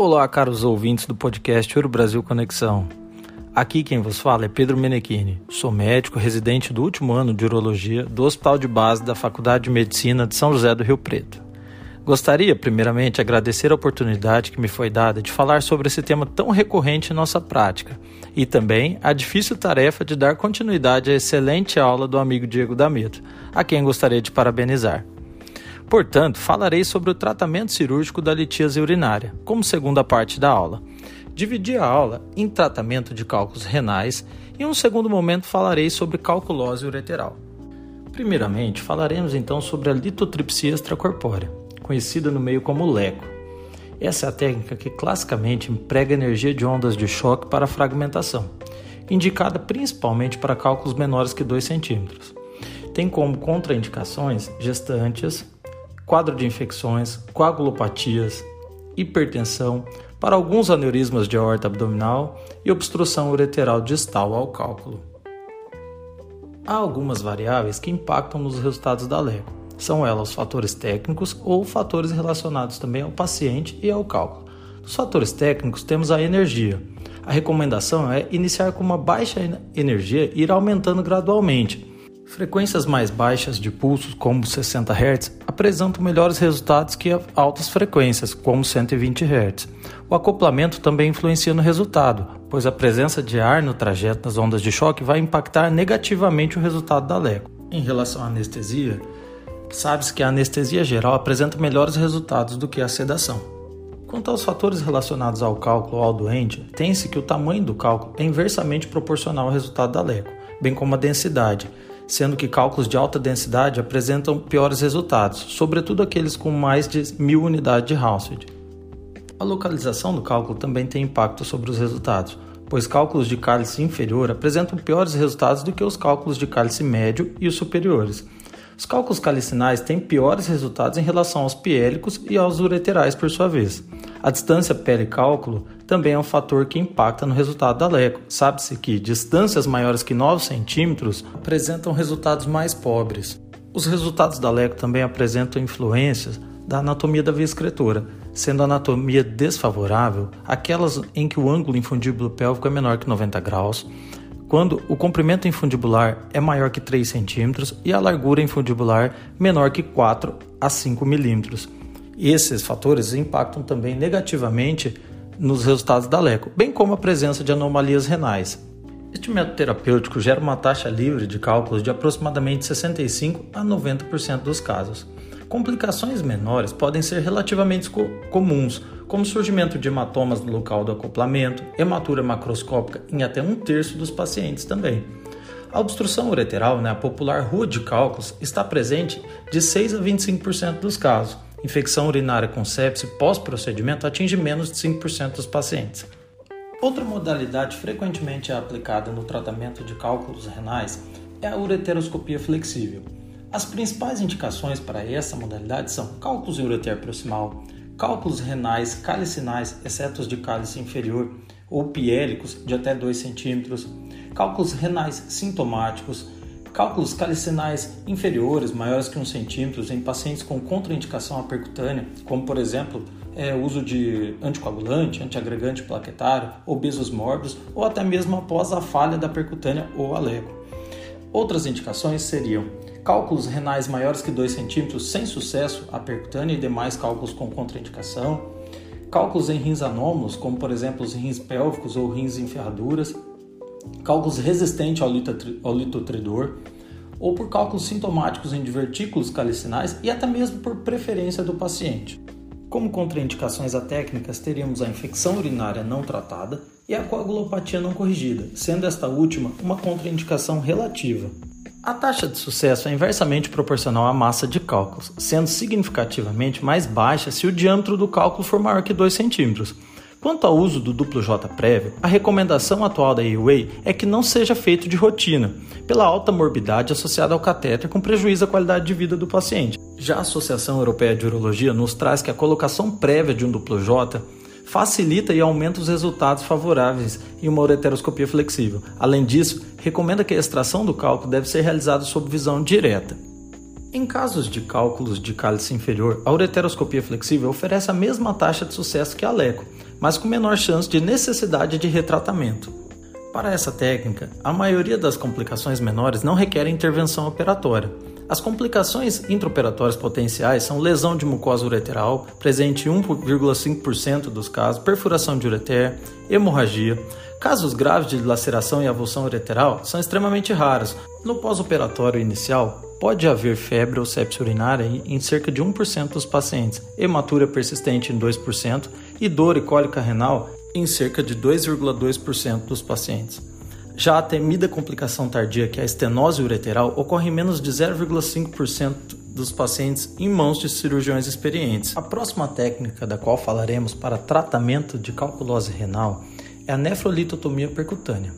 Olá, caros ouvintes do podcast Ouro Brasil Conexão. Aqui quem vos fala é Pedro Menechini. Sou médico residente do último ano de urologia do Hospital de Base da Faculdade de Medicina de São José do Rio Preto. Gostaria, primeiramente, agradecer a oportunidade que me foi dada de falar sobre esse tema tão recorrente em nossa prática e também a difícil tarefa de dar continuidade à excelente aula do amigo Diego D'Ameto, a quem gostaria de parabenizar. Portanto, falarei sobre o tratamento cirúrgico da litíase urinária, como segunda parte da aula. Dividi a aula em tratamento de cálculos renais e em um segundo momento falarei sobre calculose ureteral. Primeiramente, falaremos então sobre a litotripsia extracorpórea, conhecida no meio como LECO. Essa é a técnica que classicamente emprega energia de ondas de choque para fragmentação, indicada principalmente para cálculos menores que 2 centímetros. Tem como contraindicações gestantes, quadro de infecções, coagulopatias, hipertensão, para alguns aneurismas de aorta abdominal e obstrução ureteral distal ao cálculo. Há algumas variáveis que impactam nos resultados da LECO. São elas os fatores técnicos ou fatores relacionados também ao paciente e ao cálculo. Dos fatores técnicos temos a energia. A recomendação é iniciar com uma baixa energia e ir aumentando gradualmente, Frequências mais baixas de pulsos, como 60 Hz, apresentam melhores resultados que altas frequências, como 120 Hz. O acoplamento também influencia no resultado, pois a presença de ar no trajeto das ondas de choque vai impactar negativamente o resultado da LECO. Em relação à anestesia, sabe-se que a anestesia geral apresenta melhores resultados do que a sedação. Quanto aos fatores relacionados ao cálculo ou ao doente, tem-se que o tamanho do cálculo é inversamente proporcional ao resultado da LECO, bem como a densidade, sendo que cálculos de alta densidade apresentam piores resultados, sobretudo aqueles com mais de mil unidades de Hounsfield. A localização do cálculo também tem impacto sobre os resultados, pois cálculos de cálice inferior apresentam piores resultados do que os cálculos de cálice médio e os superiores. Os cálculos calicinais têm piores resultados em relação aos piélicos e aos ureterais, por sua vez. A distância pele-cálculo também é um fator que impacta no resultado da LECO. Sabe-se que distâncias maiores que 9 centímetros apresentam resultados mais pobres. Os resultados da LECO também apresentam influências da anatomia da via excretora, sendo a anatomia desfavorável aquelas em que o ângulo infundíbulo pélvico é menor que 90 graus, quando o comprimento infundibular é maior que 3 centímetros e a largura infundibular menor que 4 a 5 milímetros esses fatores impactam também negativamente nos resultados da LECO, bem como a presença de anomalias renais. Este método terapêutico gera uma taxa livre de cálculos de aproximadamente 65 a 90% dos casos. Complicações menores podem ser relativamente co comuns, como surgimento de hematomas no local do acoplamento, hematura macroscópica em até um terço dos pacientes também. A obstrução ureteral, né, a popular rua de cálculos, está presente de 6 a 25% dos casos infecção urinária com sepse pós-procedimento atinge menos de 5% dos pacientes. Outra modalidade frequentemente aplicada no tratamento de cálculos renais é a ureteroscopia flexível. As principais indicações para essa modalidade são cálculos em ureter proximal, cálculos renais calicinais, exceto os de cálice inferior, ou piélicos de até 2 cm, cálculos renais sintomáticos, Cálculos calicinais inferiores, maiores que 1 centímetro, em pacientes com contraindicação à percutânea, como por exemplo é, uso de anticoagulante, antiagregante plaquetário, obesos mórbidos ou até mesmo após a falha da percutânea ou aleco. Outras indicações seriam cálculos renais maiores que 2 centímetros sem sucesso à percutânea e demais cálculos com contraindicação, cálculos em rins anômalos, como por exemplo os rins pélvicos ou rins em ferraduras, cálculos resistentes ao litotridor, ou por cálculos sintomáticos em divertículos calicinais e até mesmo por preferência do paciente. Como contraindicações a técnicas, teríamos a infecção urinária não tratada e a coagulopatia não corrigida, sendo esta última uma contraindicação relativa. A taxa de sucesso é inversamente proporcional à massa de cálculos, sendo significativamente mais baixa se o diâmetro do cálculo for maior que 2 cm, Quanto ao uso do duplo J prévio, a recomendação atual da EUA é que não seja feito de rotina, pela alta morbidade associada ao catéter com prejuízo à qualidade de vida do paciente. Já a Associação Europeia de Urologia nos traz que a colocação prévia de um duplo J facilita e aumenta os resultados favoráveis em uma ureteroscopia flexível. Além disso, recomenda que a extração do cálculo deve ser realizada sob visão direta. Em casos de cálculos de cálice inferior, a ureteroscopia flexível oferece a mesma taxa de sucesso que a LECO, mas com menor chance de necessidade de retratamento. Para essa técnica, a maioria das complicações menores não requerem intervenção operatória. As complicações intraoperatórias potenciais são lesão de mucosa ureteral, presente em 1,5% dos casos, perfuração de ureter, hemorragia. Casos graves de laceração e avulsão ureteral são extremamente raros. No pós-operatório inicial, Pode haver febre ou sepsia urinária em cerca de 1% dos pacientes, hematura persistente em 2% e dor e cólica renal em cerca de 2,2% dos pacientes. Já a temida complicação tardia, que é a estenose ureteral, ocorre em menos de 0,5% dos pacientes em mãos de cirurgiões experientes. A próxima técnica da qual falaremos para tratamento de calculose renal é a nefrolitotomia percutânea.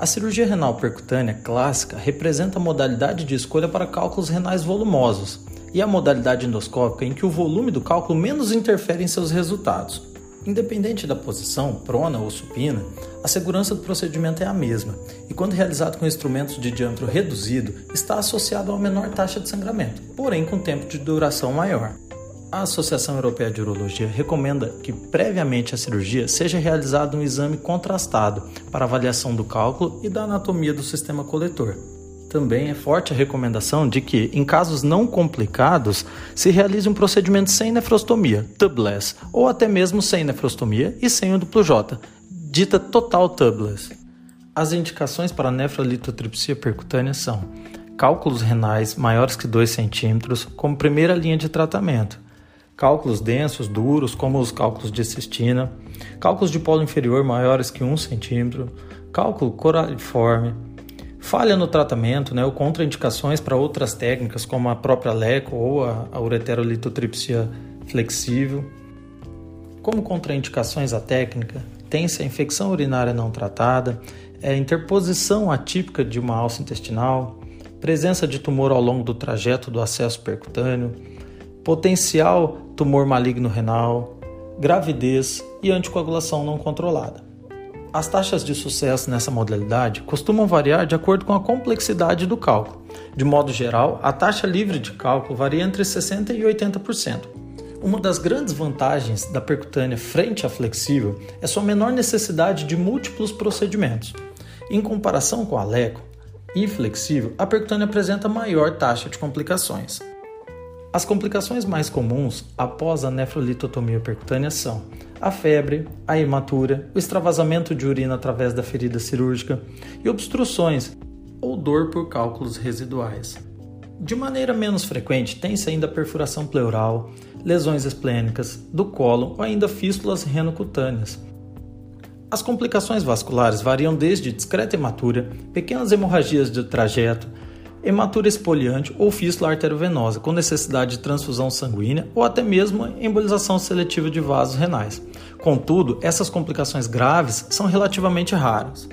A cirurgia renal percutânea clássica representa a modalidade de escolha para cálculos renais volumosos e a modalidade endoscópica em que o volume do cálculo menos interfere em seus resultados. Independente da posição, prona ou supina, a segurança do procedimento é a mesma e, quando realizado com instrumentos de diâmetro reduzido, está associado a uma menor taxa de sangramento, porém com tempo de duração maior. A Associação Europeia de Urologia recomenda que, previamente à cirurgia, seja realizado um exame contrastado para avaliação do cálculo e da anatomia do sistema coletor. Também é forte a recomendação de que, em casos não complicados, se realize um procedimento sem nefrostomia, tubeless, ou até mesmo sem nefrostomia e sem o duplo J, dita total tubeless. As indicações para nefrolitotripsia percutânea são cálculos renais maiores que 2 centímetros como primeira linha de tratamento, cálculos densos, duros, como os cálculos de cistina, cálculos de polo inferior maiores que 1 cm, cálculo coraliforme, falha no tratamento, né, ou contraindicações para outras técnicas, como a própria LECO ou a, a ureterolitotripsia flexível. Como contraindicações à técnica, tem-se a infecção urinária não tratada, é, interposição atípica de uma alça intestinal, presença de tumor ao longo do trajeto do acesso percutâneo, potencial tumor maligno renal, gravidez e anticoagulação não controlada. As taxas de sucesso nessa modalidade costumam variar de acordo com a complexidade do cálculo. De modo geral, a taxa livre de cálculo varia entre 60% e 80%. Uma das grandes vantagens da percutânea frente à flexível é sua menor necessidade de múltiplos procedimentos. Em comparação com a leco e flexível, a percutânea apresenta maior taxa de complicações. As complicações mais comuns após a nefrolitotomia percutânea são a febre, a hematura, o extravasamento de urina através da ferida cirúrgica e obstruções ou dor por cálculos residuais. De maneira menos frequente, tem-se ainda perfuração pleural, lesões esplênicas, do colo ou ainda fístulas renocutâneas. As complicações vasculares variam desde discreta hematura, pequenas hemorragias de trajeto, hematura espoliante ou fístula arteriovenosa, com necessidade de transfusão sanguínea ou até mesmo embolização seletiva de vasos renais. Contudo, essas complicações graves são relativamente raras.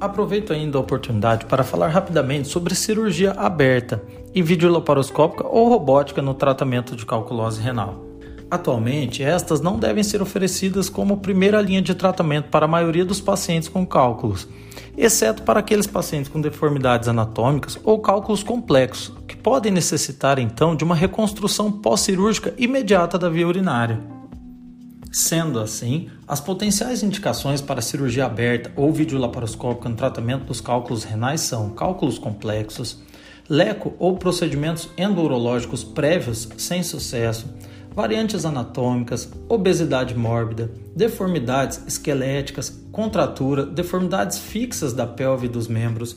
Aproveito ainda a oportunidade para falar rapidamente sobre cirurgia aberta e videolaparoscópica ou robótica no tratamento de calculose renal. Atualmente, estas não devem ser oferecidas como primeira linha de tratamento para a maioria dos pacientes com cálculos, exceto para aqueles pacientes com deformidades anatômicas ou cálculos complexos, que podem necessitar então de uma reconstrução pós-cirúrgica imediata da via urinária. Sendo assim, as potenciais indicações para cirurgia aberta ou videolaparoscópica no tratamento dos cálculos renais são cálculos complexos, leco ou procedimentos endourológicos prévios sem sucesso, variantes anatômicas, obesidade mórbida, deformidades esqueléticas, contratura, deformidades fixas da pelve e dos membros,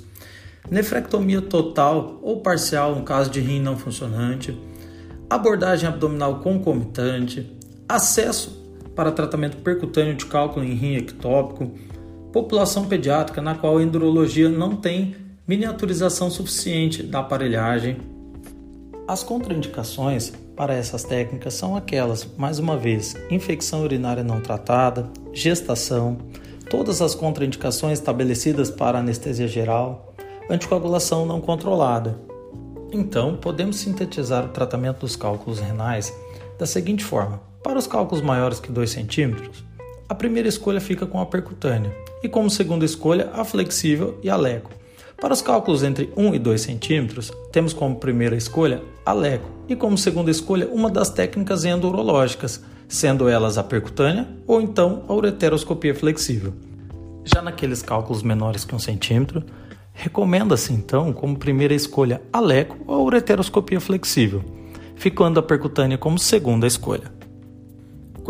nefrectomia total ou parcial no caso de rim não funcionante, abordagem abdominal concomitante, acesso para tratamento percutâneo de cálculo em rim ectópico, população pediátrica na qual a endurologia não tem miniaturização suficiente da aparelhagem. As contraindicações para essas técnicas são aquelas, mais uma vez, infecção urinária não tratada, gestação, todas as contraindicações estabelecidas para anestesia geral, anticoagulação não controlada. Então, podemos sintetizar o tratamento dos cálculos renais da seguinte forma: para os cálculos maiores que 2 centímetros, a primeira escolha fica com a percutânea e, como segunda escolha, a flexível e a leco. Para os cálculos entre 1 e 2 centímetros, temos como primeira escolha a LECO e como segunda escolha uma das técnicas endurológicas, sendo elas a percutânea ou então a ureteroscopia flexível. Já naqueles cálculos menores que um centímetro, recomenda-se então como primeira escolha a leco ou a ureteroscopia flexível, ficando a percutânea como segunda escolha.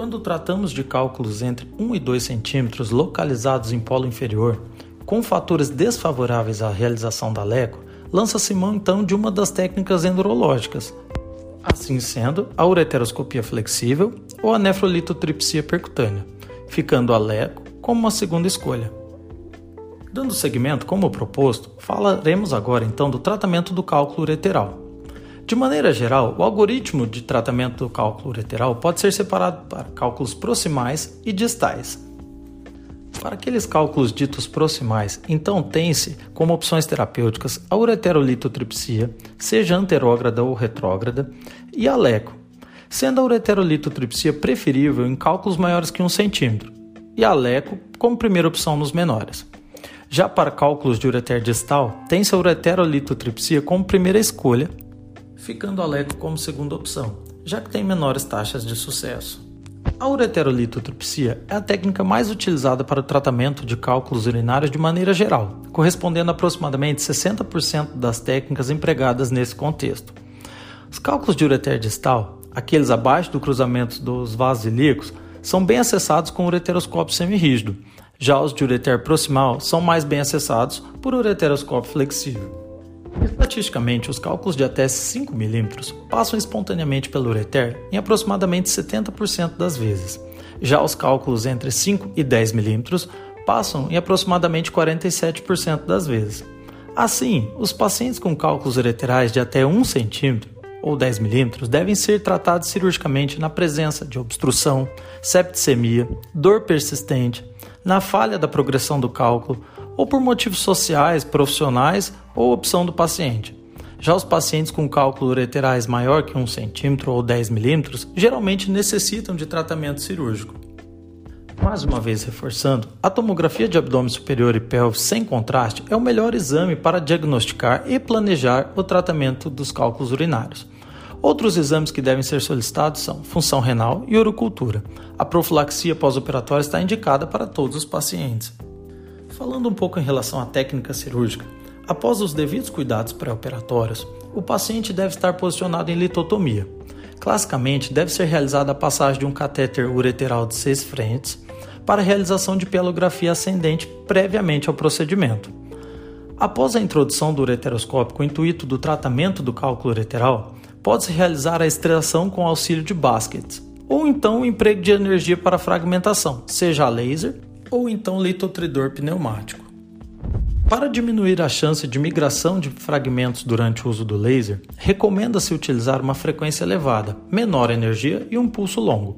Quando tratamos de cálculos entre 1 e 2 centímetros localizados em polo inferior, com fatores desfavoráveis à realização da leco, lança-se mão então de uma das técnicas endurológicas, assim sendo a ureteroscopia flexível ou a nefrolitotripsia percutânea, ficando a leco como uma segunda escolha. Dando seguimento como proposto, falaremos agora então do tratamento do cálculo ureteral. De maneira geral, o algoritmo de tratamento do cálculo ureteral pode ser separado para cálculos proximais e distais. Para aqueles cálculos ditos proximais, então tem-se como opções terapêuticas a ureterolitotripsia, seja anterógrada ou retrógrada, e a leco, sendo a ureterolitotripsia preferível em cálculos maiores que 1 cm, e a leco como primeira opção nos menores. Já para cálculos de ureter distal, tem-se a ureterolitotripsia como primeira escolha ficando a leco como segunda opção, já que tem menores taxas de sucesso. A ureterolitotripsia é a técnica mais utilizada para o tratamento de cálculos urinários de maneira geral, correspondendo a aproximadamente 60% das técnicas empregadas nesse contexto. Os cálculos de ureter distal, aqueles abaixo do cruzamento dos vasos ilíacos, são bem acessados com ureteroscópio semirrígido. Já os de ureter proximal são mais bem acessados por ureteroscópio flexível. Estatisticamente, os cálculos de até 5 mm passam espontaneamente pelo ureter em aproximadamente 70% das vezes. Já os cálculos entre 5 e 10 mm passam em aproximadamente 47% das vezes. Assim, os pacientes com cálculos ureterais de até 1 cm ou 10 mm devem ser tratados cirurgicamente na presença de obstrução, septicemia, dor persistente, na falha da progressão do cálculo ou por motivos sociais, profissionais ou opção do paciente. Já os pacientes com cálculo ureterais maior que 1 cm ou 10 mm geralmente necessitam de tratamento cirúrgico. Mais uma vez reforçando, a tomografia de abdômen superior e pelve sem contraste é o melhor exame para diagnosticar e planejar o tratamento dos cálculos urinários. Outros exames que devem ser solicitados são função renal e urocultura. A profilaxia pós-operatória está indicada para todos os pacientes. Falando um pouco em relação à técnica cirúrgica, após os devidos cuidados pré-operatórios, o paciente deve estar posicionado em litotomia. Classicamente, deve ser realizada a passagem de um catéter ureteral de seis frentes para realização de pielografia ascendente previamente ao procedimento. Após a introdução do ureteroscópio o intuito do tratamento do cálculo ureteral, pode-se realizar a extração com auxílio de baskets, ou então o emprego de energia para fragmentação, seja laser ou então litotridor pneumático. Para diminuir a chance de migração de fragmentos durante o uso do laser, recomenda-se utilizar uma frequência elevada, menor energia e um pulso longo.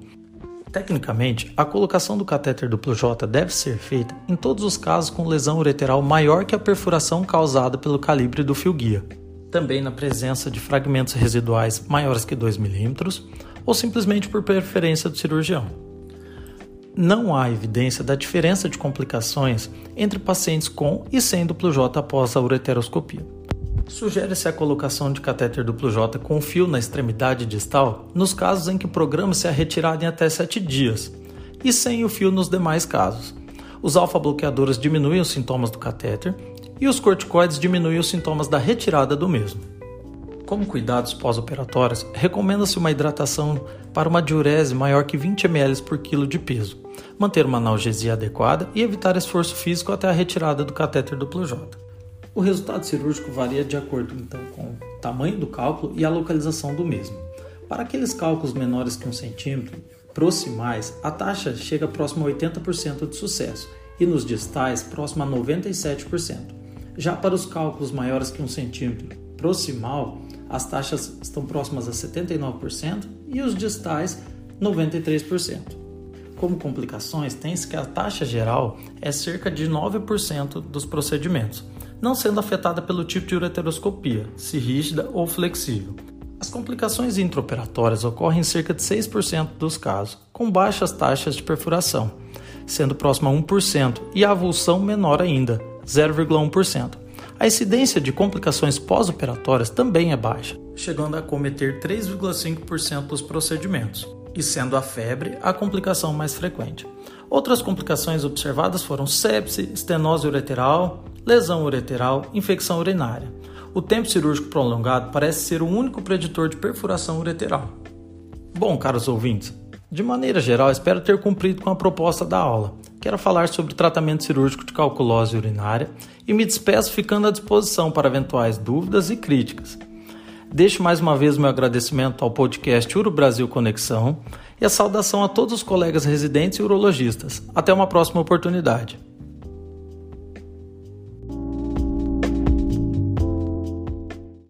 Tecnicamente, a colocação do catéter duplo J deve ser feita em todos os casos com lesão ureteral maior que a perfuração causada pelo calibre do fio guia, também na presença de fragmentos residuais maiores que 2 mm ou simplesmente por preferência do cirurgião não há evidência da diferença de complicações entre pacientes com e sem duplo J após a ureteroscopia. Sugere-se a colocação de catéter duplo J com fio na extremidade distal nos casos em que programa-se a retirada em até 7 dias, e sem o fio nos demais casos. Os alfa-bloqueadores diminuem os sintomas do catéter e os corticoides diminuem os sintomas da retirada do mesmo. Como cuidados pós-operatórios, recomenda-se uma hidratação para uma diurese maior que 20 ml por quilo de peso, manter uma analgesia adequada e evitar esforço físico até a retirada do catéter duplo J. O resultado cirúrgico varia de acordo então com o tamanho do cálculo e a localização do mesmo. Para aqueles cálculos menores que 1 centímetro, proximais, a taxa chega próximo a 80% de sucesso e nos distais próximo a 97%. Já para os cálculos maiores que 1 centímetro, proximal, as taxas estão próximas a 79% e os distais 93%. Como complicações, tem-se que a taxa geral é cerca de 9% dos procedimentos, não sendo afetada pelo tipo de ureteroscopia, se rígida ou flexível. As complicações intraoperatórias ocorrem em cerca de 6% dos casos, com baixas taxas de perfuração, sendo próxima a 1%, e a avulsão menor ainda, 0,1%. A incidência de complicações pós-operatórias também é baixa, chegando a cometer 3,5% dos procedimentos. E sendo a febre a complicação mais frequente. Outras complicações observadas foram sepse, estenose ureteral, lesão ureteral, infecção urinária. O tempo cirúrgico prolongado parece ser o único preditor de perfuração ureteral. Bom, caros ouvintes, de maneira geral, espero ter cumprido com a proposta da aula. Quero falar sobre tratamento cirúrgico de calculose urinária e me despeço ficando à disposição para eventuais dúvidas e críticas. Deixo mais uma vez meu agradecimento ao podcast Uro Brasil Conexão e a saudação a todos os colegas residentes e urologistas. Até uma próxima oportunidade.